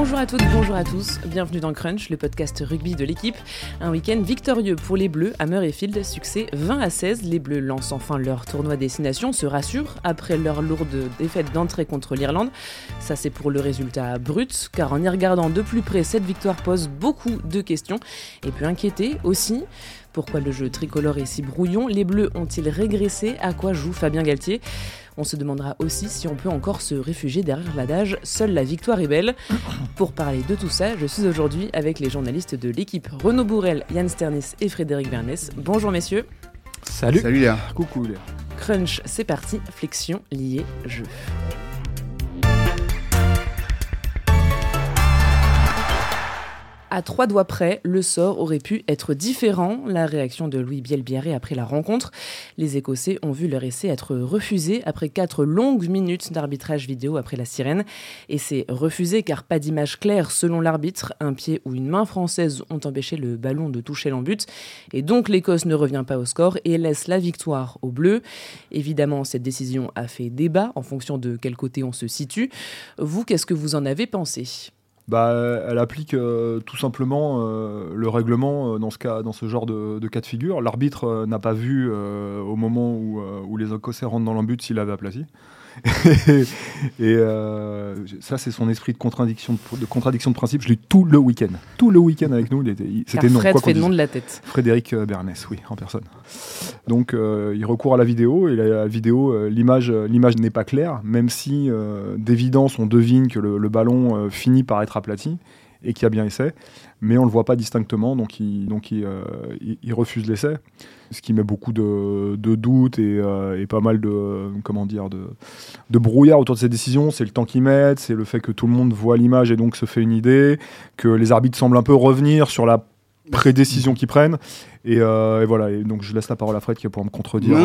Bonjour à toutes, bonjour à tous, bienvenue dans Crunch, le podcast rugby de l'équipe. Un week-end victorieux pour les Bleus à Murrayfield, succès 20 à 16. Les Bleus lancent enfin leur tournoi destination, se rassurent après leur lourde défaite d'entrée contre l'Irlande. Ça c'est pour le résultat brut, car en y regardant de plus près, cette victoire pose beaucoup de questions et peut inquiéter aussi. Pourquoi le jeu tricolore est si brouillon? Les Bleus ont-ils régressé? À quoi joue Fabien Galtier? On se demandera aussi si on peut encore se réfugier derrière l'adage Seule la victoire est belle. Pour parler de tout ça, je suis aujourd'hui avec les journalistes de l'équipe Renaud Bourrel, Yann Sternis et Frédéric Bernès. Bonjour messieurs. Salut. Salut Léa. Coucou Léa. Crunch, c'est parti. Flexion, liée, jeu. À trois doigts près, le sort aurait pu être différent. La réaction de Louis Bielbiaré après la rencontre. Les Écossais ont vu leur essai être refusé après quatre longues minutes d'arbitrage vidéo après la sirène. Et c'est refusé car pas d'image claire selon l'arbitre. Un pied ou une main française ont empêché le ballon de toucher l'embut. Et donc l'Écosse ne revient pas au score et laisse la victoire aux Bleus. Évidemment, cette décision a fait débat en fonction de quel côté on se situe. Vous, qu'est-ce que vous en avez pensé? Bah, elle applique euh, tout simplement euh, le règlement euh, dans, ce cas, dans ce genre de, cas de figure. L'arbitre n'a pas vu au moment où, les Écossais rentrent dans l'embut s'il avait aplati. et euh, ça, c'est son esprit de contradiction de, contradiction de principe. Je l'ai tout le week-end. Tout le week-end avec nous. C'était non. Fred fait le nom de la tête. Frédéric euh, Bernès, oui, en personne. Donc, euh, il recourt à la vidéo. Et la, vidéo, l'image, l'image n'est pas claire, même si d'évidence, on devine que le, le, finit par être aplati et qui a bien essayé mais on ne le voit pas distinctement, donc il, donc il, euh, refuse l'essai, ce qui met beaucoup de, doutes euh, et, pas mal de, comment dire, de, de brouillard autour de ces décisions. C'est le temps qu'ils mettent, c'est le fait que tout le monde voit l'image et donc se fait une idée, que les arbitres semblent un peu revenir sur la prédécision qu'ils prennent. Euh, et, voilà, et donc je laisse la parole à Fred qui va pouvoir me contredire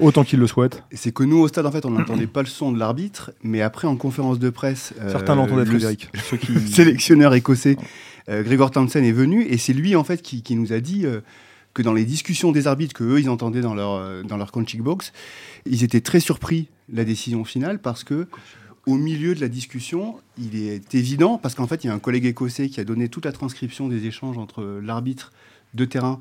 autant qu'il le souhaite. C'est que nous, au stade, en fait, on n'entendait pas le son de l'arbitre, mais après, en conférence de presse. Certains l'entendaient, Frédéric. Ceux qui... sélectionneur écossais euh, Gregor Townsend est venu et c'est lui en fait qui, nous a dit euh, que dans les discussions des arbitres que eux ils entendaient dans leur euh, dans leur box, ils étaient très surpris de la décision finale parce que au milieu de la discussion, il est évident parce qu'en fait il y a un collègue écossais qui a donné toute la transcription des échanges entre l'arbitre de terrain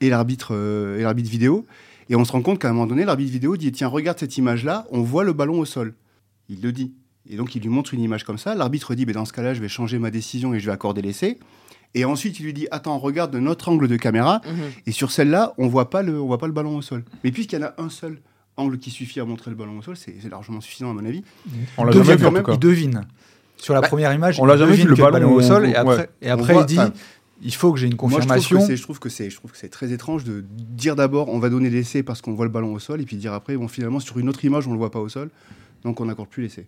et l'arbitre et l'arbitre vidéo et on se rend compte qu'à un moment donné l'arbitre vidéo dit tiens regarde cette image là, on voit le ballon au sol. Il le dit. Et donc, il lui montre une image comme ça. L'arbitre dit, ben, dans ce cas-là, je vais changer ma décision et je vais accorder l'essai. Et ensuite, il lui dit, attends, regarde de notre angle de caméra. Mhm. Et sur celle-là, on voit pas le, on voit pas le ballon au sol. Mais puisqu'il y en a un seul angle qui suffit à montrer le ballon au sol, c'est largement suffisant à mon avis. On l'a jamais vu, quand même. Il devine. Sur la bah, première image, on l'a jamais vu le ballon, au sol. Et après, et après il dit. il faut que j'ai une confirmation. Moi, je trouve que c'est, je trouve que c'est très étrange de dire d'abord on va donner l'essai parce qu'on voit le ballon au sol et puis dire après bon finalement sur une autre image on le voit pas au sol donc on n'accorde plus l'essai.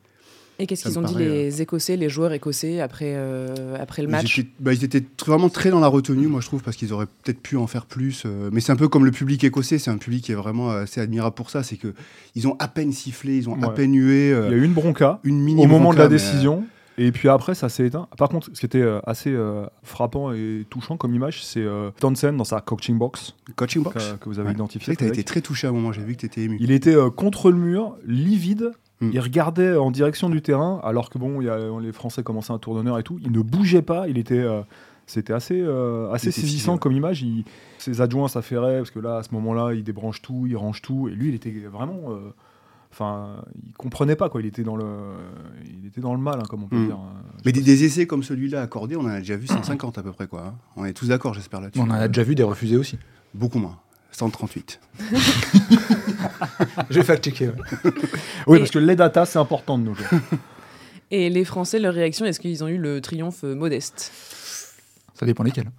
Et qu'est-ce qu'ils ont dit les euh, Écossais, les joueurs écossais après, euh, après le match bah, ils étaient, vraiment très dans la retenue, moi je trouve, parce qu'ils auraient peut-être pu en faire plus. Euh, mais c'est un peu comme le public écossais, c'est un public qui est vraiment assez admirable pour ça. C'est que ils ont à peine sifflé, ils ont à peine hué. Il y a eu une bronca une mini au moment de la décision. Et puis après, ça s'est éteint. Par contre, ce qui était assez frappant et touchant comme image, c'est Townsend dans sa coaching box. Coaching box Que, vous avez identifié. Tu as été très touché à un moment, j'ai vu que tu étais ému. Il était contre le mur, livide, Mm. Il regardait en direction du terrain, alors que bon, y a, les Français commençaient un tour d'honneur et tout. Il ne bougeait pas. Il était, euh, c'était assez, euh, assez saisissant comme image. ses adjoints s'affairaient parce que là, à ce moment-là, il débranche tout, il range tout, et lui, il était vraiment. Euh, enfin, il comprenait pas quoi. Il était dans le, il était dans le mal, hein, comme on peut mm. dire. Mais des, essais comme celui-là accordés, on en a déjà vu 150 à peu près quoi. Hein. On est tous d'accord, j'espère là-dessus. On en a déjà vu des refusés aussi. Beaucoup moins. 138. Je vais fact-checker. oui, parce que les datas, c'est important de nos jours. Et les Français, leur réaction, est-ce qu'ils ont eu le triomphe modeste? Ça dépend lesquels.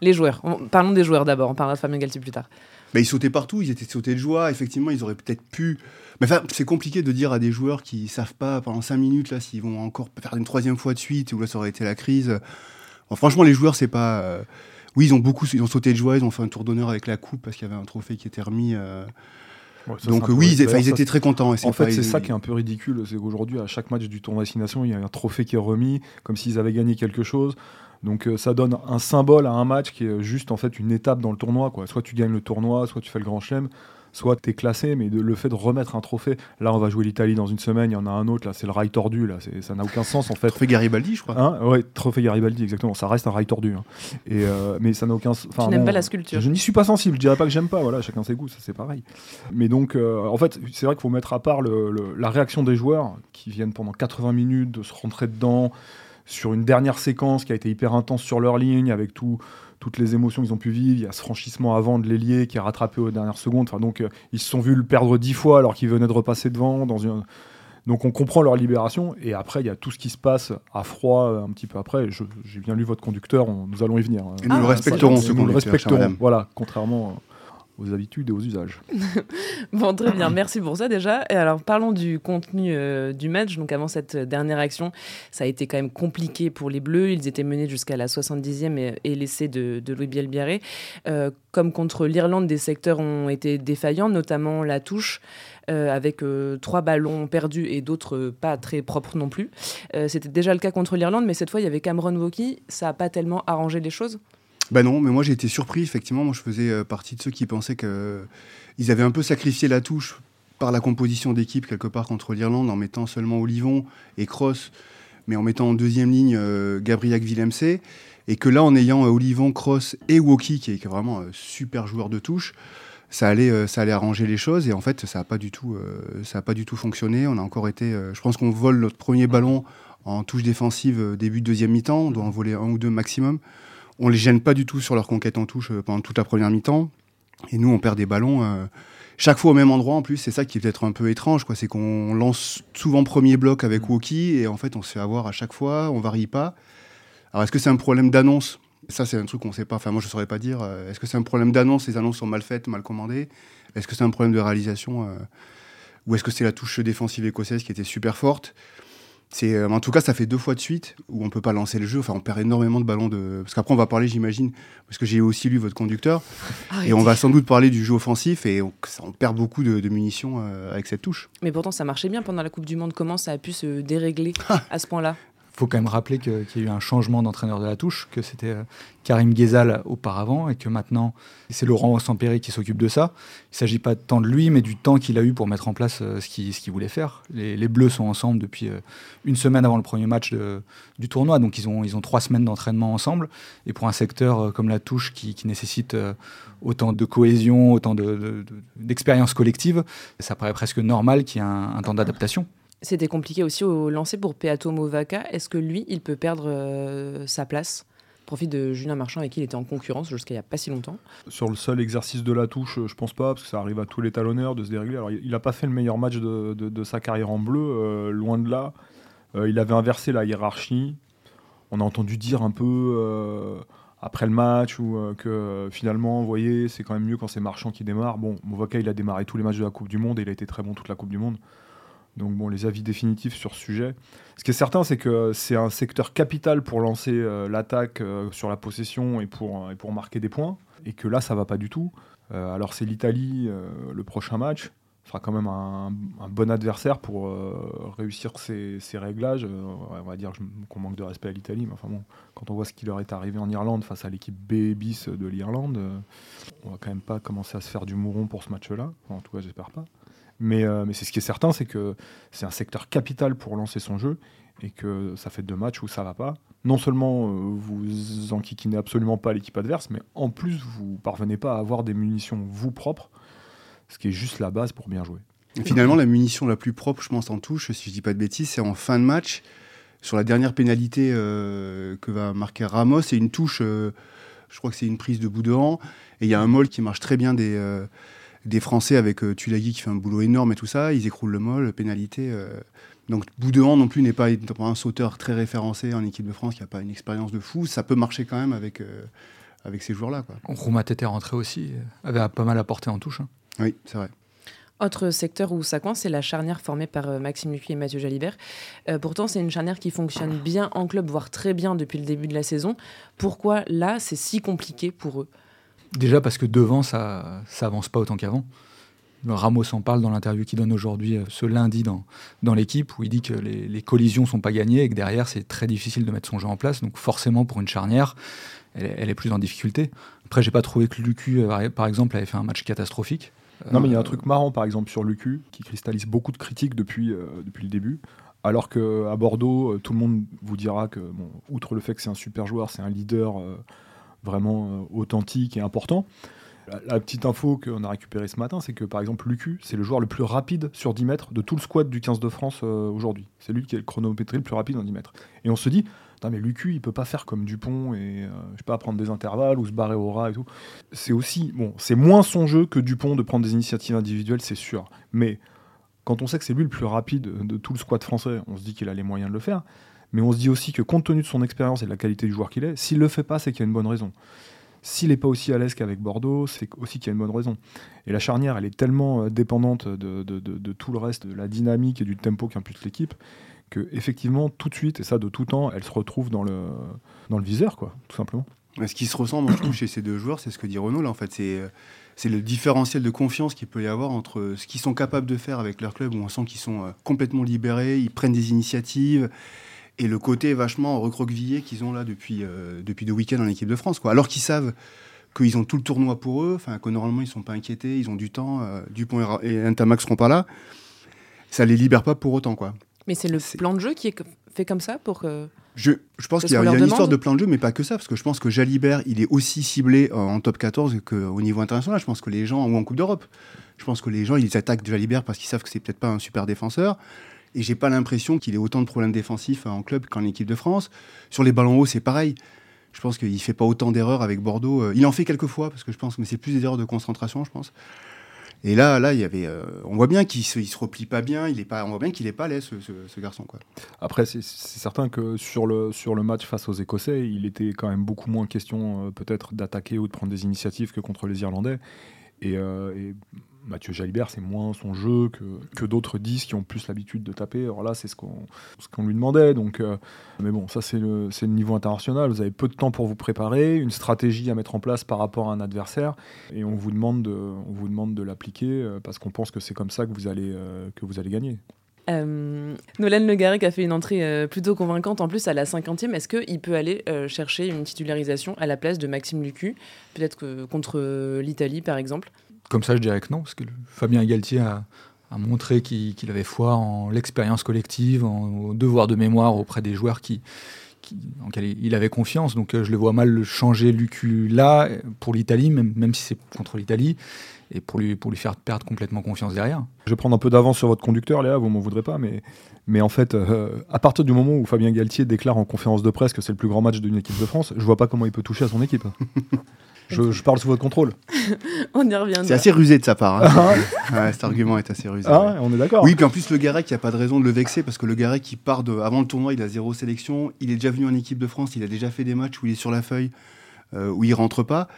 Les joueurs. Parlons des joueurs d'abord, on parlera de Fabien Galtier plus tard. Bah, ils sautaient partout, ils étaient sautés de joie. Effectivement, ils auraient peut-être pu. Mais enfin, c'est compliqué de dire à des joueurs qui savent pas pendant 5 minutes là s'ils vont encore faire une troisième fois de suite ou là ça aurait été la crise. franchement, les joueurs, c'est pas. Euh, oui, ils ont beaucoup, ils ont sauté de joie, ils ont fait un tour d'honneur avec la coupe parce qu'il y avait un trophée qui était remis. Euh. Donc oui, ils, étaient très contents. en fait, c'est ça qui est un peu ridicule, c'est qu'aujourd'hui, à chaque match du tournoi destination, il y a un trophée qui est remis, comme s'ils avaient gagné quelque chose. Donc euh, ça donne un symbole à un match qui est juste en fait une étape dans le tournoi. Quoi. Soit tu gagnes le tournoi, soit tu fais le grand chelem. Soit tu es classé, mais de, le fait de remettre un trophée, là on va jouer l'Italie dans une semaine, il y en a un autre, là c'est le rail tordu, là, ça n'a aucun sens en fait. Trophée Garibaldi, je crois. Hein? Ouais, trophée Garibaldi, exactement, ça reste un rail tordu. Hein. Et, euh, mais ça n'a aucun sens. Tu n'aimes pas la sculpture Je n'y suis pas sensible, je dirais pas que j'aime pas, voilà, chacun ses goûts, ça c'est pareil. Mais donc, euh, en fait, c'est vrai qu'il faut mettre à part la réaction des joueurs qui viennent pendant 80 minutes de se rentrer dedans sur une dernière séquence qui a été hyper intense sur leur ligne avec tout toutes les émotions qu'ils ont pu vivre. Il y a ce franchissement avant de l'ailier qui a rattrapé aux dernières secondes. Enfin, donc, euh, ils se sont vus le perdre dix fois alors qu'ils venaient de repasser devant. Dans une... Donc, on comprend leur libération. Et après, il y a tout ce qui se passe à froid euh, un petit peu après. J'ai bien lu votre conducteur, nous allons y venir. Et nous le respecterons, ce nous le respecterons. Voilà, contrairement aux habitudes et aux usages. bon, très bien, merci pour ça déjà. Et alors, parlons du contenu euh, du match. Donc, avant cette dernière action, ça a été quand même compliqué pour les Bleus. Ils étaient menés jusqu'à la 70e et, et l'essai de, Louis Bielbiaré. Euh, comme contre l'Irlande, des secteurs ont été défaillants, notamment la touche. Euh, avec trois ballons perdus et d'autres pas très propres non plus. C'était déjà le cas contre l'Irlande, mais cette fois il y avait Cameron Wauki. Ça n'a pas tellement arrangé les choses ben non, mais moi j'ai été surpris, effectivement. Moi je faisais euh, partie de ceux qui pensaient qu'ils euh, avaient un peu sacrifié la touche par la composition d'équipe quelque part contre l'Irlande en mettant seulement Olivon et Cross, mais en mettant en deuxième ligne euh, Gabriel Villemc. Et que là, en ayant Olivon, Cross et Woki, qui est vraiment un super joueur de touche, ça allait, ça allait arranger les choses. Et en fait, ça n'a pas, du tout, pas du tout fonctionné. On a encore été. je pense qu'on vole notre premier ballon en touche défensive début de deuxième mi-temps. On doit en voler un ou deux maximum. On les gêne pas du tout sur leur conquête en touche euh, pendant toute la première mi-temps. Et nous, on perd des ballons euh, chaque fois au même endroit en plus. C'est ça qui est peut-être un peu étrange. C'est qu'on lance souvent premier bloc avec mm. Woki et en fait, on se fait avoir à chaque fois. On varie pas. Alors, est-ce que c'est un problème d'annonce? Ça, c'est un truc qu'on ne sait pas. Enfin, moi, je ne saurais pas dire. Euh, est-ce que c'est un problème d'annonce Les annonces sont mal faites, mal commandées? Est-ce que c'est un problème de réalisation Ou est-ce que c'est la touche défensive écossaise qui était super forte? Euh, en tout cas, ça fait deux fois de suite où on peut pas lancer le jeu. Enfin, on perd énormément de ballons de. Parce qu'après, on va parler, j'imagine, parce que j'ai aussi lu votre conducteur, et on va sans doute parler du jeu offensif et on, perd beaucoup de, munitions euh, avec cette touche. Mais pourtant, ça marchait bien pendant la Coupe du Monde. Comment ça a pu se dérégler à ce point-là? Faut quand même rappeler qu'il y a eu un changement d'entraîneur de la touche, que c'était euh, Karim Ghezal auparavant et que maintenant c'est Laurent Sampéry qui s'occupe de ça. Il ne s'agit pas tant de lui, mais du temps qu'il a eu pour mettre en place euh, ce qu'il voulait faire. Les, Bleus sont ensemble depuis euh, une semaine avant le premier match du tournoi, donc ils ont, trois semaines d'entraînement ensemble. Et pour un secteur comme la touche qui, nécessite autant de cohésion, autant d'expérience de, collective, ça paraît presque normal qu'il y ait un temps d'adaptation. C'était compliqué aussi au lancer pour Peato Movaca. Est-ce que lui, il peut perdre euh, sa place Profit de Julien Marchand avec qui il était en concurrence jusqu'à il n'y a pas si longtemps? Sur le seul exercice de la touche, je pense pas, parce que ça arrive à tous les talonneurs de se dérégler. Alors, il n'a pas fait le meilleur match de, sa carrière en bleu, euh, loin de là. Euh, il avait inversé la hiérarchie. On a entendu dire un peu après le match ou que finalement, vous voyez, c'est quand même mieux quand c'est Marchand qui démarre. Bon, Movaca, il a démarré tous les matchs de la Coupe du Monde et il a été très bon toute la Coupe du Monde. Donc bon, les avis définitifs sur ce sujet. Ce qui est certain, c'est que c'est un secteur capital pour lancer euh, l'attaque euh, sur la possession et pour, et pour marquer des points. Et que là, ça va pas du tout. Euh, alors c'est l'Italie, le prochain match. Sera quand même un, bon adversaire pour réussir ces, réglages. on va dire qu'on manque de respect à l'Italie, mais enfin bon, quand on voit ce qui leur est arrivé en Irlande face à l'équipe B de l'Irlande, on va quand même pas commencer à se faire du mouron pour ce match-là. en tout cas, j'espère pas. Euh, mais, c'est ce qui est certain, c'est que c'est un secteur capital pour lancer son jeu et que ça fait deux matchs où ça va pas. Non seulement euh, vous enquiquinez absolument pas l'équipe adverse, mais en plus vous parvenez pas à avoir des munitions vous propres, ce qui est juste la base pour bien jouer. finalement, la munition la plus propre, je pense, en touche, si je dis pas de bêtises, c'est en fin de match, sur la dernière pénalité euh, que va marquer Ramos, c'est une touche, je crois que c'est une prise de bout de rang, et il y a un moll qui marche très bien des des Français avec euh, Tulagi qui fait un boulot énorme et tout ça, ils écroulent le molle, pénalité. Euh. Donc Boudouan non plus n'est pas, un sauteur très référencé en équipe de France qui n'a pas une expérience de fou. Ça peut marcher quand même avec, euh, avec ces joueurs-là. Rouma était rentré aussi, avait pas mal apporté en touche. Hein. Oui, c'est vrai. Autre secteur où ça coince, c'est la charnière formée par Maxime Lucu et Mathieu Jalibert. pourtant, c'est une charnière qui fonctionne bien en club, voire très bien depuis le début de la saison. Pourquoi là, c'est si compliqué pour eux? Déjà parce que devant, ça ça avance pas autant qu'avant. Ramos en parle dans l'interview qu'il donne aujourd'hui, euh, ce lundi, dans, dans l'équipe, où il dit que les, les, collisions sont pas gagnées et que derrière, c'est très difficile de mettre son jeu en place. Donc forcément, pour une charnière, elle, est plus en difficulté. Après, j'ai pas trouvé que Lucu, euh, par exemple, avait fait un match catastrophique. Non, mais il y a un truc marrant, par exemple, sur Lucu, qui cristallise beaucoup de critiques depuis, euh, depuis le début. Alors qu'à Bordeaux, euh, tout le monde vous dira que, bon, outre le fait que c'est un super joueur, c'est un leader euh, vraiment euh, authentique et important. La, petite info qu'on a récupérée ce matin, c'est que par exemple, Lucu, c'est le joueur le plus rapide sur 10 mètres de tout le squad du 15 de France euh, aujourd'hui. C'est lui qui est le chronométré le plus rapide en 10 mètres. Et on se dit, mais Lucu, il peut pas faire comme Dupont et euh, je sais pas prendre des intervalles ou se barrer au ras et tout. C'est aussi bon, c'est moins son jeu que Dupont de prendre des initiatives individuelles, c'est sûr. Mais quand on sait que c'est lui le plus rapide de tout le squad français, on se dit qu'il a les moyens de le faire. Mais on se dit aussi que compte tenu de son expérience et de la qualité du joueur qu'il est, s'il le fait pas, c'est qu'il y a une bonne raison. S'il n'est pas aussi à l'aise qu'avec Bordeaux, c'est aussi qu'il y a une bonne raison. Et la charnière, elle est tellement euh, dépendante de, tout le reste, de la dynamique et du tempo qu'impulse l'équipe, que effectivement, tout de suite, et ça de tout temps, elle se retrouve dans le, dans le viseur, quoi, tout simplement. Ce qui se ressemble, je trouve, chez ces deux joueurs, c'est ce que dit Renaud, là, en fait. C'est, euh, c'est le différentiel de confiance qu'il peut y avoir entre ce qu'ils sont capables de faire avec leur club, où on sent qu'ils sont euh, complètement libérés, ils prennent des initiatives, et le côté vachement recroquevillé qu'ils ont là depuis, euh, depuis deux week-ends en équipe de France, quoi. Alors qu'ils savent qu'ils ont tout le tournoi pour eux, que normalement, ils ne sont pas inquiétés, ils ont du temps, euh, Dupont et et Ntamak seront pas là, ça les libère pas pour autant, quoi. Mais c'est le plan de jeu qui est fait comme ça pour que. Je, je pense qu'il y a, y une histoire de plein de jeux, mais pas que ça, parce que je pense que Jalibert, il est aussi ciblé en, en top 14 qu'au niveau international. Je pense que les gens, ou en Coupe d'Europe, je pense que les gens, ils attaquent Jalibert parce qu'ils savent que c'est peut-être pas un super défenseur. Et j'ai pas l'impression qu'il ait autant de problèmes défensifs en club qu'en équipe de France. Sur les ballons hauts, c'est pareil. Je pense qu'il fait pas autant d'erreurs avec Bordeaux. Euh, Il en fait quelques fois, parce que je pense, mais c'est plus des erreurs de concentration, je pense. Et là, là, il y avait, euh, on voit bien qu'il se, se replie pas bien. Il est pas, on voit bien qu'il est pas à l'aise, ce, garçon. Après, c'est certain que sur le, sur le match face aux Écossais, il était quand même beaucoup moins question euh, peut-être d'attaquer ou de prendre des initiatives que contre les Irlandais. Euh, et Mathieu Jalibert, c'est moins son jeu que, que d'autres 10 qui ont plus l'habitude de taper. Alors là, c'est ce qu'on ce lui demandait. Donc, euh, mais bon, ça, c'est le, le niveau international. Vous avez peu de temps pour vous préparer, une stratégie à mettre en place par rapport à un adversaire. Et on vous demande de, de l'appliquer euh, parce qu'on pense que c'est comme ça que vous allez, euh, que vous allez gagner. Nolan Le Garec a fait une entrée plutôt convaincante en plus à la 50e. Est-ce qu'il peut aller chercher une titularisation à la place de Maxime Lucu? Peut-être contre l'Italie par exemple Comme ça, je dirais que non, parce que Fabien Galtier a, a montré qu'il avait foi en l'expérience collective, en, au devoir de mémoire auprès des joueurs qui, qui, en quel il avait confiance. Donc euh, je le vois mal le changer Lucu là pour l'Italie, même, même si c'est contre l'Italie, et pour lui, pour lui faire perdre complètement confiance derrière. Je vais prendre un peu d'avance sur votre conducteur, Léa, vous m'en voudrez pas, mais, mais en fait, euh, à partir du moment où Fabien Galtier déclare en conférence de presse que c'est le plus grand match d'une équipe de France, je vois pas comment il peut toucher à son équipe. je, je parle sous votre contrôle. On y revient. C'est assez rusé de sa part. hein. Ouais, cet argument est assez rusé. Ah, ouais. on est d'accord. Oui, puis en plus, le Garec, il n'y a pas de raison de le vexer parce que le Garec, il part de. Avant le tournoi, il a zéro sélection. Il est déjà venu en équipe de France. Il a déjà fait des matchs où il est sur la feuille, euh, où il rentre pas.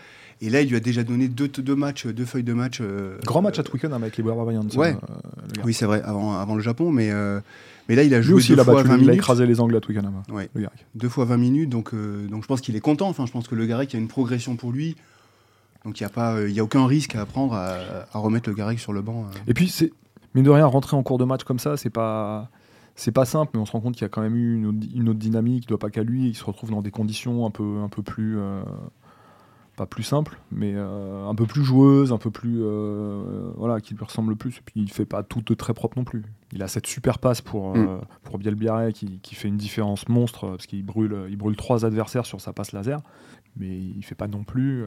Et là, il lui a déjà donné deux, deux matchs, deux feuilles de match. euh, Grand match à euh, Twickenham avec les Barbarians. Ouais. euh. Oui, c'est vrai, avant, avant le Japon. Mais, euh, mais là, il a joué aussi, deux il a, fois battu, 20 il a minutes. écrasé les Anglais à Twickenham. Ouais. Le Garec. Deux fois 20 minutes. Donc, euh, donc je pense qu'il est content. Enfin, je pense que le Garec, il y a une progression pour lui. Donc, il n'y a, pas, euh, y a aucun risque à prendre à, à remettre le Garec sur le banc. euh. Et puis, c'est mine de rien, rentrer en cours de match comme ça, c'est pas. C'est pas simple, mais on se rend compte qu'il y a quand même eu une autre, une autre dynamique, il doit pas qu'à lui, il se retrouve dans des conditions un peu, un peu plus. euh, pas plus simples, mais euh, un peu plus joueuses, un peu plus. euh, voilà, qui lui ressemble le plus. Et puis il fait pas tout de très propre non plus. Il a cette super passe pour, euh, pour Bielbiaré qui, qui fait une différence monstre, parce qu'il brûle, il brûle trois adversaires sur sa passe laser, mais il fait pas non plus.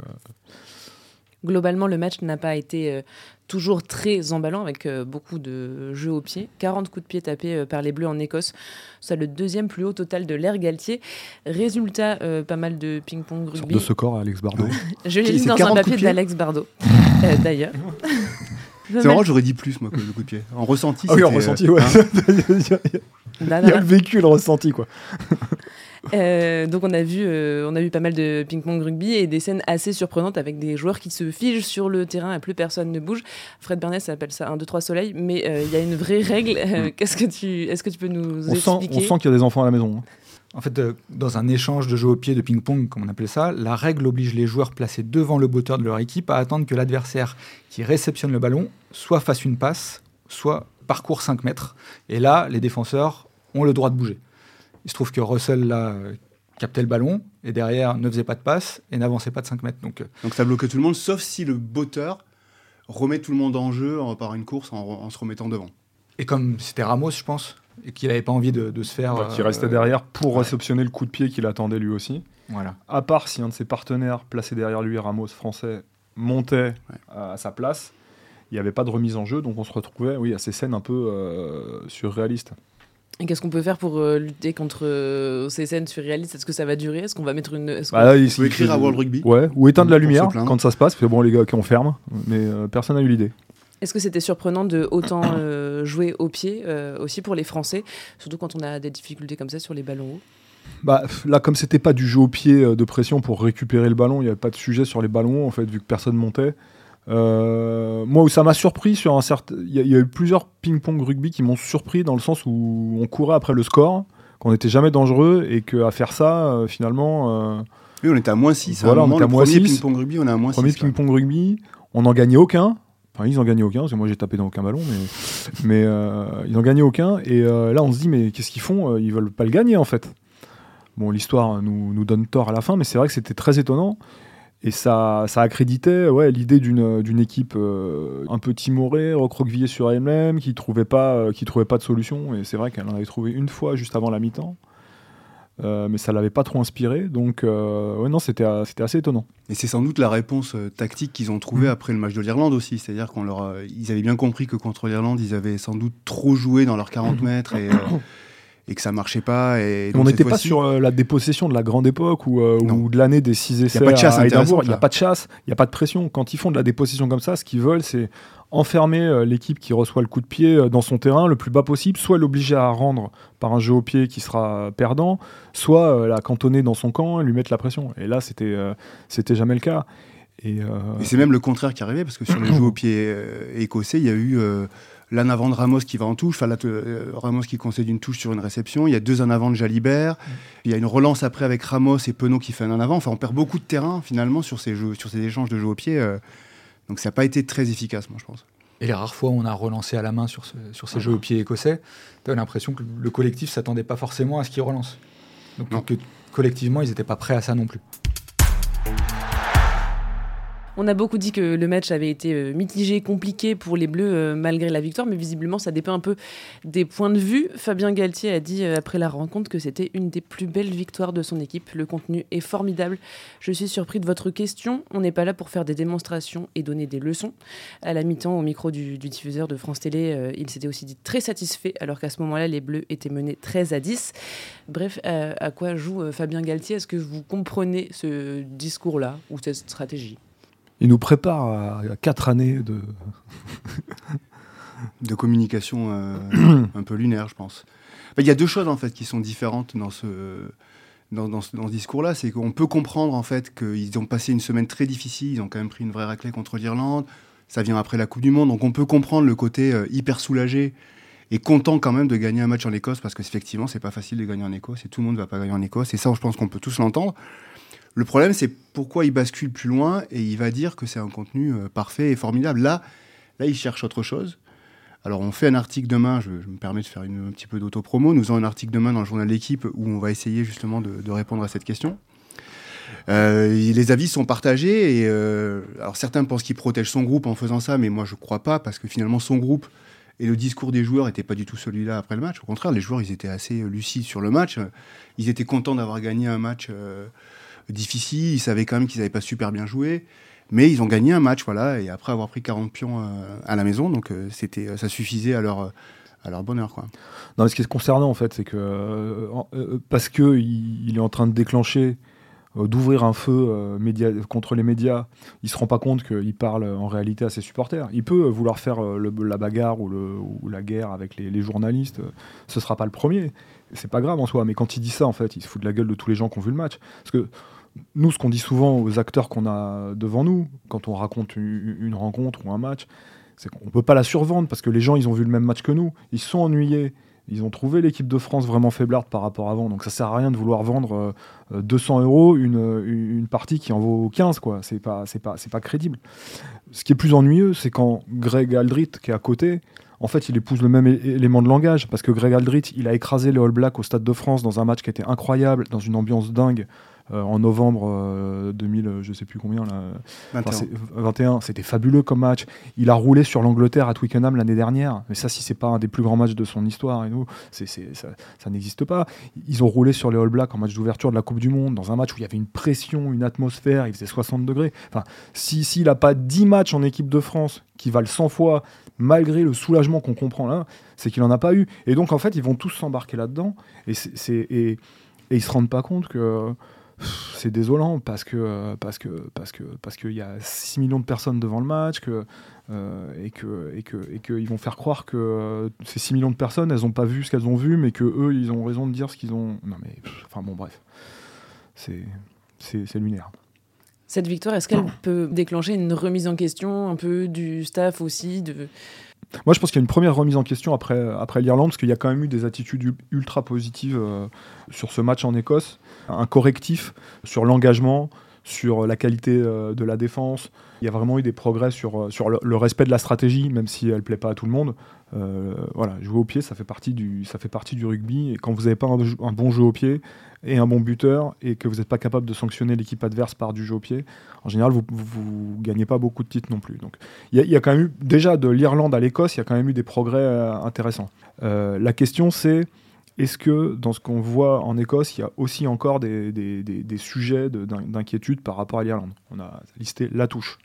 Globalement, le match n'a pas été euh, toujours très emballant avec euh, beaucoup de jeux au pied. 40 coups de pied tapés euh, par les Bleus en Écosse. C'est le deuxième plus haut total de l'ère Galtier. Résultat, euh, pas mal de ping-pong sorte rugby. de ce corps à Alex Bardot. Je l'ai lu dans un 40 coups de papier d'Alex Bardot, euh, d'ailleurs. C'est marrant, j'aurais dit plus, moi, que le coup de pied. En ressenti, Ah oui, en ressenti, ouais. hein. Il y a le vécu, le ressenti, quoi. Euh, donc on a vu, euh, on a vu pas mal de ping-pong rugby et des scènes assez surprenantes avec des joueurs qui se figent sur le terrain et plus personne ne bouge. Fred Bernès appelle ça un 2 3 soleil, mais euh, il y a une vraie règle. Euh, Qu'est-ce que tu, est-ce que tu peux nous On sent, on expliquer sent qu'il y a des enfants à la maison. hein. En fait, dans un échange de jeu au pied de ping-pong, comme on appelle ça, la règle oblige les joueurs placés devant le botteur de leur équipe à attendre que l'adversaire qui réceptionne le ballon soit fasse une passe, soit parcourt 5 mètres. Et là, les défenseurs ont le droit de bouger. Il se trouve que Russell là, euh, captait le ballon et derrière ne faisait pas de passe et n'avançait pas de 5 mètres. Donc, euh, Donc ça bloque tout le monde, sauf si le botteur remet tout le monde en jeu par une course en, se remettant devant. Et comme c'était Ramos, je pense, et qu'il n'avait pas envie de, se faire. qui restait derrière pour réceptionner le coup de pied qu'il attendait lui aussi. Voilà. À part si un de ses partenaires placé derrière lui, Ramos français, montait à sa place, il n'y avait pas de remise en jeu, donc on se retrouvait oui, à ces scènes un peu euh, surréalistes. Et qu'est-ce qu'on peut faire pour euh, lutter contre euh, ces scènes surréalistes? Est-ce que ça va durer? Est-ce qu'on va mettre une. Bah il faut écrire à World Rugby. Ouais, ou éteindre la lumière quand ça se passe, parce que bon, les gars, qui on ferme, mais personne n'a eu l'idée. Est-ce que c'était surprenant de autant jouer au pied aussi pour les Français, surtout quand on a des difficultés comme ça sur les ballons hauts? Bah, là, comme c'était pas du jeu au pied de pression pour récupérer le ballon, il n'y avait pas de sujet sur les ballons en fait, vu que personne montait. Euh, moi, où ça m'a surpris sur un certain. Il y, a eu plusieurs ping-pong rugby qui m'ont surpris dans le sens où on courait après le score, qu'on n'était jamais dangereux et qu'à faire ça, euh, finalement. Euh, oui, on était à moins 6. Voilà, on était à moins premier ping-pong rugby, on est à moins 6. Premier ping-pong rugby, on n'en gagnait aucun. Enfin, ils n'en gagnaient aucun, parce que moi j'ai tapé dans aucun ballon, mais, mais ils n'en gagnaient aucun. Et là, on se dit, mais qu'est-ce qu'ils font Ils veulent pas le gagner en fait. Bon, l'histoire nous, nous donne tort à la fin, mais c'est vrai que c'était très étonnant. Et ça, ça accréditait ouais, l'idée d'une équipe euh, un peu timorée, recroquevillée sur elle-même, qui ne trouvait, pas, euh, qui trouvait pas de solution. Et c'est vrai qu'elle en avait trouvé une fois juste avant la mi-temps. Euh, mais ça l'avait pas trop inspiré, donc ouais, non, c'était assez étonnant. Et c'est sans doute la réponse tactique qu'ils ont trouvée mm. après le match de l'Irlande aussi, c'est-à-dire qu'on leur, ils avaient bien compris que contre l'Irlande, ils avaient sans doute trop joué dans leurs 40 mètres et et que ça marchait pas. Et on n'était pas sur euh, la dépossession de la grande époque ou, euh, ou de l'année des six essais. Il n'y a pas de chasse à Édimbourg, il n'y a pas de chasse, il n'y a pas de pression. Quand ils font de la dépossession comme ça, ce qu'ils veulent, c'est enfermer euh, l'équipe qui reçoit le coup de pied dans son terrain le plus bas possible, soit l'obliger à rendre par un jeu au pied qui sera perdant, soit la cantonner dans son camp et lui mettre la pression. Et là, c'était c'était jamais le cas. Et, c'est même le contraire qui arrivait, parce que sur les jeux au pied écossais, il y a eu l'un avant de Ramos qui va en touche, enfin euh, Ramos qui concède une touche sur une réception, il y a deux en avant de Jalibert, mm. il y a une relance après avec Ramos et Penaud qui fait un en avant, enfin on perd beaucoup de terrain finalement sur ces, jeux, sur ces échanges de jeux au pied, euh. donc ça n'a pas été très efficace moi je pense. Et les rares fois où on a relancé à la main sur, sur ces jeux au pied écossais, tu as l'impression que le collectif s'attendait pas forcément à ce qu'ils relancent. Donc que, collectivement ils n'étaient pas prêts à ça non plus. On a beaucoup dit que le match avait été euh, mitigé, compliqué pour les Bleus euh, malgré la victoire, mais visiblement ça dépend un peu des points de vue. Fabien Galtier a dit euh, après la rencontre que c'était une des plus belles victoires de son équipe. Le contenu est formidable. Je suis surpris de votre question. On n'est pas là pour faire des démonstrations et donner des leçons. À la mi-temps, au micro du, diffuseur de France Télé, il s'était aussi dit très satisfait, alors qu'à ce moment-là, les Bleus étaient menés 13 à 10. Bref, à quoi joue Fabien Galtier? Est-ce que vous comprenez ce discours-là ou cette stratégie? Il nous prépare à, quatre années de. de communication euh, un peu lunaire, je pense. Il y a deux choses en fait qui sont différentes dans ce, dans, ce, discours-là. C'est qu'on peut comprendre en fait qu'ils ont passé une semaine très difficile, ils ont quand même pris une vraie raclée contre l'Irlande. Ça vient après la Coupe du Monde, donc on peut comprendre le côté euh, hyper soulagé et content quand même de gagner un match en Écosse parce que effectivement c'est pas facile de gagner en Écosse et tout le monde ne va pas gagner en Écosse et ça je pense qu'on peut tous l'entendre. Le problème, c'est pourquoi il bascule plus loin et il va dire que c'est un contenu euh, parfait et formidable. Là, il cherche autre chose. Alors, on fait un article demain, je, me permets de faire un petit peu d'autopromo. Nous avons un article demain dans le journal L'équipe où on va essayer justement de, répondre à cette question. Euh, les avis sont partagés et euh, alors certains pensent qu'il protège son groupe en faisant ça, mais moi je ne crois pas parce que finalement son groupe et le discours des joueurs n'était pas du tout celui-là après le match. Au contraire, les joueurs ils étaient assez lucides sur le match. Ils étaient contents d'avoir gagné un match difficile. Ils savaient quand même qu'ils n'avaient pas super bien joué. Mais ils ont gagné un match, voilà, et après avoir pris 40 pions euh, à la maison, donc euh, c'était, ça suffisait à leur, à leur bonheur. Quoi. Non, ce qui est concernant, en fait, c'est que euh, parce qu'il il est en train de déclencher, d'ouvrir un feu média, contre les médias, il se rend pas compte qu'il parle en réalité à ses supporters. Il peut vouloir faire la bagarre ou, la guerre avec les, journalistes, ce sera pas le premier. C'est pas grave en soi, mais quand il dit ça, en fait, il se fout de la gueule de tous les gens qui ont vu le match. Parce que nous, ce qu'on dit souvent aux acteurs qu'on a devant nous, quand on raconte une, rencontre ou un match, c'est qu'on ne peut pas la survendre parce que les gens, ils ont vu le même match que nous. Ils sont ennuyés. Ils ont trouvé l'équipe de France vraiment faiblarde par rapport à avant. Donc ça sert à rien de vouloir vendre 200 euh, euros une, une, partie qui en vaut 15. quoi. C'est pas, pas, pas crédible. Ce qui est plus ennuyeux, c'est quand Greg Aldrit, qui est à côté, en fait, il épouse le même élément de langage parce que Greg Aldrit, il a écrasé les All Blacks au Stade de France dans un match qui était incroyable, dans une ambiance dingue. En novembre 2000, je sais plus combien, là, 21. 21, c'était fabuleux comme match. Il a roulé sur l'Angleterre à Twickenham l'année dernière, mais ça, si c'est pas un des plus grands matchs de son histoire, et nous, c'est, c'est- ça, ça n'existe pas. Ils ont roulé sur les All Blacks en match d'ouverture de la Coupe du Monde, dans un match où il y avait une pression, une atmosphère, il faisait 60 degrés. Enfin, si s'il n'a pas 10 matchs en équipe de France qui valent 100 fois, malgré le soulagement qu'on comprend là, c'est qu'il n'en a pas eu. Et donc, en fait, ils vont tous s'embarquer là-dedans, et, c'est, c'est- et, et ils se rendent pas compte que c'est désolant parce que parce que parce que parce qu'il y a 6 millions de personnes devant le match que euh, et que et que et qu'ils vont faire croire que euh, ces 6 millions de personnes elles ont pas vu ce qu'elles ont vu mais que eux ils ont raison de dire ce qu'ils ont non mais pff, enfin bon bref. C'est c'est c'est lunaire. Cette victoire, est-ce qu'elle peut déclencher une remise en question un peu du staff aussi de... Moi, je pense qu'il y a une première remise en question après, après l'Irlande, parce qu'il y a quand même eu des attitudes ultra positives euh, sur ce match en Écosse. Un correctif sur l'engagement, sur la qualité euh, de la défense. Il y a vraiment eu des progrès sur, euh, sur le, respect de la stratégie, même si elle ne plaît pas à tout le monde. Euh, voilà, jouer au pied, ça fait partie du, ça fait partie du rugby. Et quand vous n'avez pas un, bon jeu au pied et un bon buteur, et que vous n'êtes pas capable de sanctionner l'équipe adverse par du jeu au pied, en général, vous ne gagnez pas beaucoup de titres non plus. Donc, il y, a- quand même eu, déjà de l'Irlande à l'Écosse, il y a quand même eu des progrès intéressants. La question, c'est est-ce que dans ce qu'on voit en Écosse, il y a aussi encore des, des- des- sujets de- d'in- d'inquiétude par rapport à l'Irlande? On a listé la touche.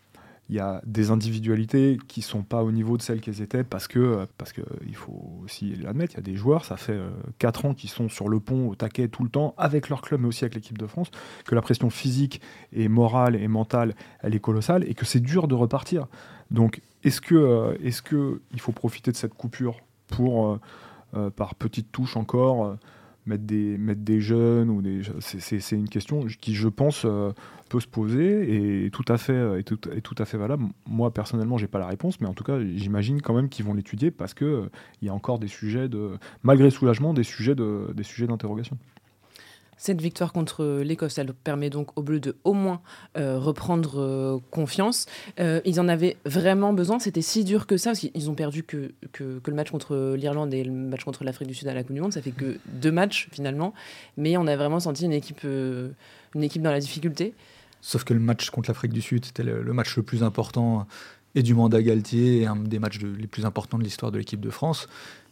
Il y a des individualités qui sont pas au niveau de celles qu'elles étaient parce que, parce que il faut aussi l'admettre, il y a des joueurs, ça fait 4 ans qu'ils sont sur le pont au taquet tout le temps avec leur club mais aussi avec l'équipe de France, que la pression physique et morale et mentale, elle est colossale et que c'est dur de repartir. Donc est-ce que, euh, est-ce que il faut profiter de cette coupure pour, euh, euh, par petites touches encore, euh, mettre, des, mettre des jeunes ou des, c'est, une question qui, je pense, euh, peut se poser et tout à fait, euh, et tout, et tout à fait valable. Moi, personnellement, j'ai pas la réponse, mais en tout cas, j'imagine quand même qu'ils vont l'étudier parce que euh, il y a encore des sujets de, malgré soulagement, des sujets de, des sujets d'interrogation. Cette victoire contre l'Écosse, elle permet donc aux Bleus de au moins euh, reprendre euh, confiance. Euh, ils en avaient vraiment besoin. C'était si dur que ça, parce qu'ils ont perdu que, que, le match contre l'Irlande et le match contre l'Afrique du Sud à la Coupe du Monde. Ça fait que deux matchs finalement. Mais on a vraiment senti une équipe, une équipe dans la difficulté. Sauf que le match contre l'Afrique du Sud, c'était le match le plus important et du mandat Galtier, un des matchs de- les plus importants de l'histoire de l'équipe de France.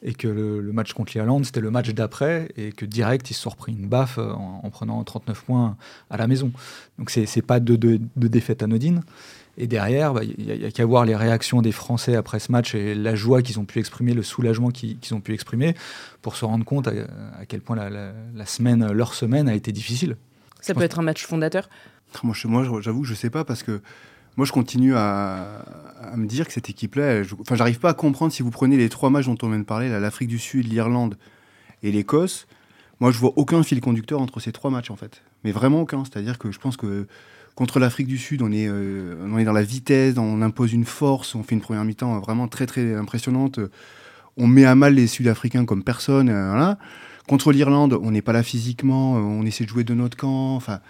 Et que le, le match contre l'Irlande, c'était le match d'après, et que direct, ils se sont repris une baffe en, en prenant 39 points à la maison. Donc c'est c'est pas de, de, de défaite anodine. Et derrière, bah, il n'y a, qu'à voir les réactions des Français après ce match et la joie qu'ils ont pu exprimer, le soulagement qu'ils ont pu exprimer, pour se rendre compte à, à quel point la, la- la semaine, leur semaine a été difficile. Ça peut être un match fondateur. Moi, j'avoue que je sais pas parce que moi, je continue à, me dire que cette équipe-là, enfin, j'arrive pas à comprendre si vous prenez les trois matchs dont on vient de parler, l'Afrique du Sud, l'Irlande et l'Écosse. Moi, je vois aucun fil conducteur entre ces trois matchs, en fait. Mais vraiment aucun. C'est-à-dire que je pense que contre l'Afrique du Sud, on est, euh, on est dans la vitesse, on impose une force, on fait une première mi-temps vraiment très, très impressionnante. On met à mal les Sud-Africains comme personne. euh. Contre l'Irlande, on n'est pas là physiquement, euh, on essaie de jouer de notre camp. Enfin,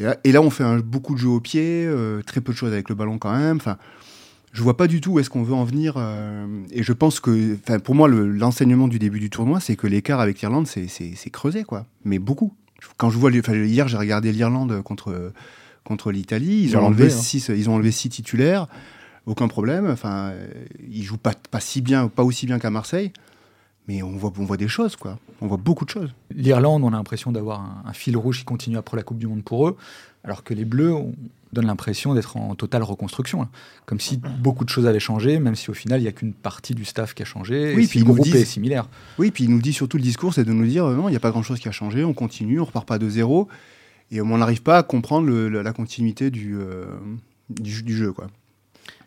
et là, et là, on fait un- beaucoup de jeux au pied, euh, très peu de choses avec le ballon quand même. Enfin, je vois pas du tout où est-ce qu'on veut en venir. euh, et je pense que, enfin, pour moi, le- l'enseignement du début du tournoi, c'est que l'écart avec l'Irlande, c'est- creusé, quoi. Mais beaucoup. Quand je vois, hier, j'ai regardé l'Irlande contre contre l'Italie. Ils, Ils ont enlevé hein. six, ils ont enlevé six titulaires. Aucun problème. Enfin, ils jouent pas pas si bien, pas aussi bien qu'à Marseille. Mais on voit, on voit des choses, quoi. On voit beaucoup de choses. L'Irlande, on a l'impression d'avoir un, un fil rouge qui continue après la Coupe du Monde pour eux, alors que les Bleus, on donne l'impression d'être en totale reconstruction. là. Comme si beaucoup de choses allaient changer, même si au final, il n'y a qu'une partie du staff qui a changé. Oui, et puis le groupe disent- est similaire. Oui, puis il nous dit surtout le discours, c'est de nous dire euh, non, il n'y a pas grand-chose qui a changé, on continue, on repart pas de zéro, et on n'arrive pas à comprendre le- la, la continuité du, euh, du, du jeu, quoi.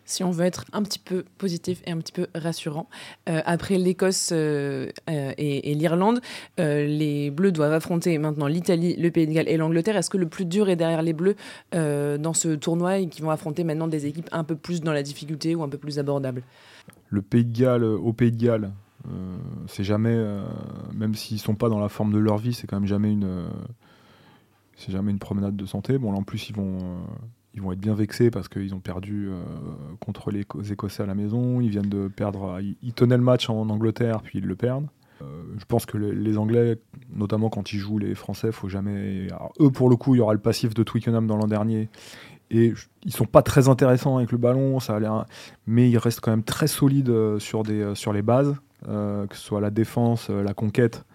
Si on veut être un petit peu positif et un petit peu rassurant, euh, après l'Écosse euh, euh, et, l'Irlande, les Bleus doivent affronter maintenant l'Italie, le Pays de Galles et l'Angleterre. Est-ce que le plus dur est derrière les Bleus dans ce tournoi et qui vont affronter maintenant des équipes un peu plus dans la difficulté ou un peu plus abordables? Le Pays de Galles, au Pays de Galles, c'est jamais, même s'ils sont pas dans la forme de leur vie, c'est quand même jamais une, c'est jamais une promenade de santé. Bon, là en plus ils vont, ils vont être bien vexés parce qu'ils ont perdu euh, contre les Éco- Écossais à la maison. Ils viennent de perdre, ils, tenaient le match en Angleterre puis ils le perdent. Euh, je pense que le- les Anglais notamment quand ils jouent les Français. Faut jamais. eux, pour le coup, il y aura le passif de Twickenham dans l'an dernier. Et ils sont pas très intéressants avec le ballon, ça a l'air, mais ils restent quand même très solides euh, sur, des, sur les bases, que ce soit la défense, la conquête.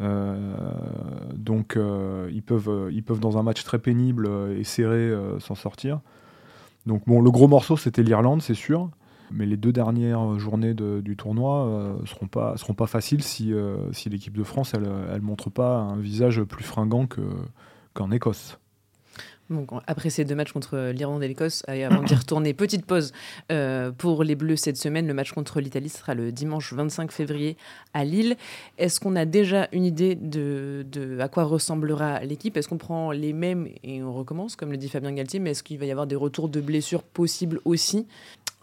Donc ils, peuvent, ils peuvent dans un match très pénible et serré s'en sortir. Donc bon, le gros morceau c'était l'Irlande, c'est sûr. Mais les deux dernières journées du tournoi euh, seront pas seront pas faciles si, euh, si l'équipe de France elle montre pas un visage plus fringant qu'en Écosse. Après ces deux matchs contre l'Irlande et l'Écosse, avant d'y retourner, petite pause euh, pour les Bleus cette semaine. Le match contre l'Italie sera le dimanche 25 février à Lille. Est-ce qu'on a déjà une idée de, à quoi ressemblera l'équipe? Est-ce qu'on prend les mêmes et on recommence, comme le dit Fabien Galtier, mais est-ce qu'il va y avoir des retours de blessures possibles aussi?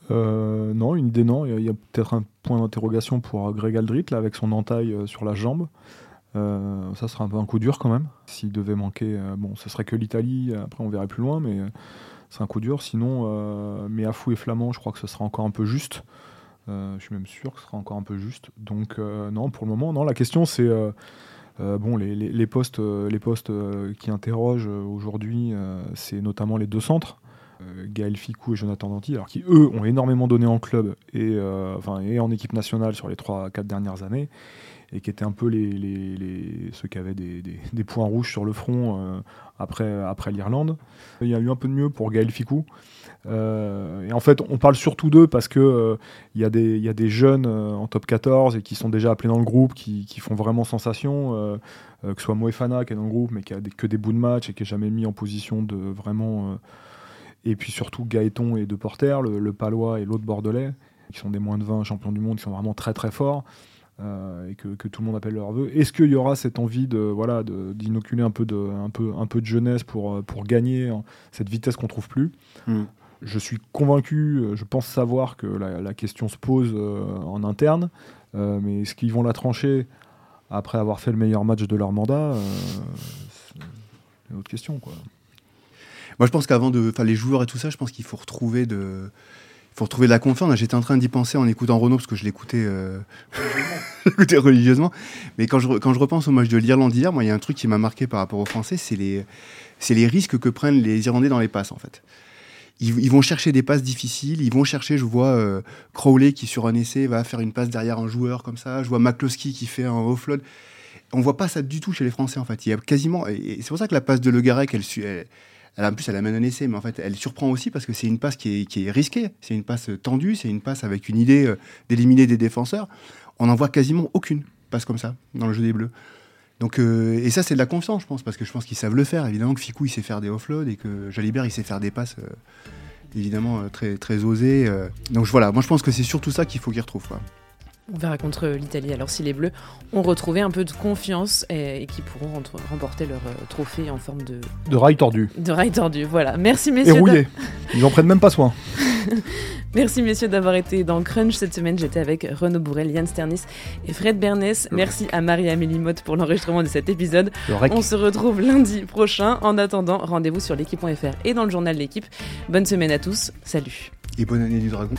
Euh, non, une idée non. Il y a, peut-être un point d'interrogation pour Greg Aldrit là, avec son entaille euh, sur la jambe. Euh, ça sera un peu un coup dur quand même. S'il devait manquer, bon, ce serait que l'Italie. Après, on verrait plus loin, mais c'est un coup dur. Sinon, Méafou et Flamand, je crois que ce sera encore un peu juste. je suis même sûr que ce sera encore un peu juste. Donc non, pour le moment, non. La question c'est bon, les, les, postes, les postes qui interrogent aujourd'hui, c'est notamment les deux centres. Euh, Gaël Ficou et Jonathan Danty, alors qui eux ont énormément donné en club euh, et en équipe nationale sur les 3-4 dernières années, et qui étaient un peu les, ceux qui avaient des, des, points rouges sur le front euh, après, après l'Irlande. Il y a eu un peu de mieux pour Gaël Ficou. et en fait, on parle surtout d'eux parce que il y, y, a des jeunes en top 14 et qui sont déjà appelés dans le groupe, qui, qui font vraiment sensation. que ce soit Moefana qui est dans le groupe, mais qui a que des bouts de match et qui est jamais mis en position de vraiment et puis surtout Gaëton et De Porter, le, Palois et l'autre Bordelais, qui sont des moins de 20 champions du monde, qui sont vraiment très très forts. Euh, et que, tout le monde appelle leur vœu. Est-ce qu'il y aura cette envie de voilà d'inoculer un peu de un peu un peu de jeunesse pour euh, pour gagner cette vitesse qu'on trouve plus? Hmm. Je suis convaincu, euh, je pense savoir que la, question se pose en interne, mais est-ce qu'ils vont la trancher après avoir fait le meilleur match de leur mandat C'est une autre question quoi. Moi, je pense qu'avant de. Enfin, les joueurs et tout ça, je pense qu'il faut retrouver de. Faut retrouver de la confiance. J'étais en train d'y penser en écoutant Renault parce que je l'écoutais euh... religieusement. Mais quand je, quand je repense au match de l'Irlande hier, moi, il y a un truc qui m'a marqué par rapport aux Français, c'est les, les risques que prennent les Irlandais dans les passes, en fait. Ils, vont chercher des passes difficiles. Ils vont chercher, je vois euh, Crowley qui, sur un essai, va faire une passe derrière un joueur comme ça. Je vois McCloskey qui fait un offload. On voit pas ça du tout chez les Français, en fait. Il y a quasiment. Et c'est pour ça que la passe de Le Garec, elle, elle, en plus, elle amène un essai, mais en fait, elle surprend aussi parce que c'est une passe qui est, risquée. C'est une passe tendue, c'est une passe avec une idée euh, d'éliminer des défenseurs. On n'en voit quasiment aucune passe comme ça dans le jeu des Bleus. Donc, euh, et ça, c'est de la confiance, je pense, parce que je pense qu'ils savent le faire. Évidemment que Ficou, il sait faire des offloads et que Jalibert, il sait faire des passes, euh, évidemment, très, très osées. Donc voilà, moi, je pense que c'est surtout ça qu'il faut qu'ils retrouvent. On verra contre l'Italie. Alors si les Bleus ont retrouvé un peu de confiance et, qui pourront remporter leur euh, trophée en forme de... De rail tordu. De rail tordu, voilà. Merci messieurs. Et rouillé. Ils en prennent même pas soin. Merci messieurs d'avoir été dans Crunch cette semaine. J'étais avec Renaud Bourrel, Yann Sternis et Fred Bernès. Merci à Marie-Amélie Motte pour l'enregistrement de cet épisode. On se retrouve lundi prochain. En attendant, rendez-vous sur l'équipe.fr et dans le journal L'équipe. Bonne semaine à tous. Salut. Et bonne année du dragon.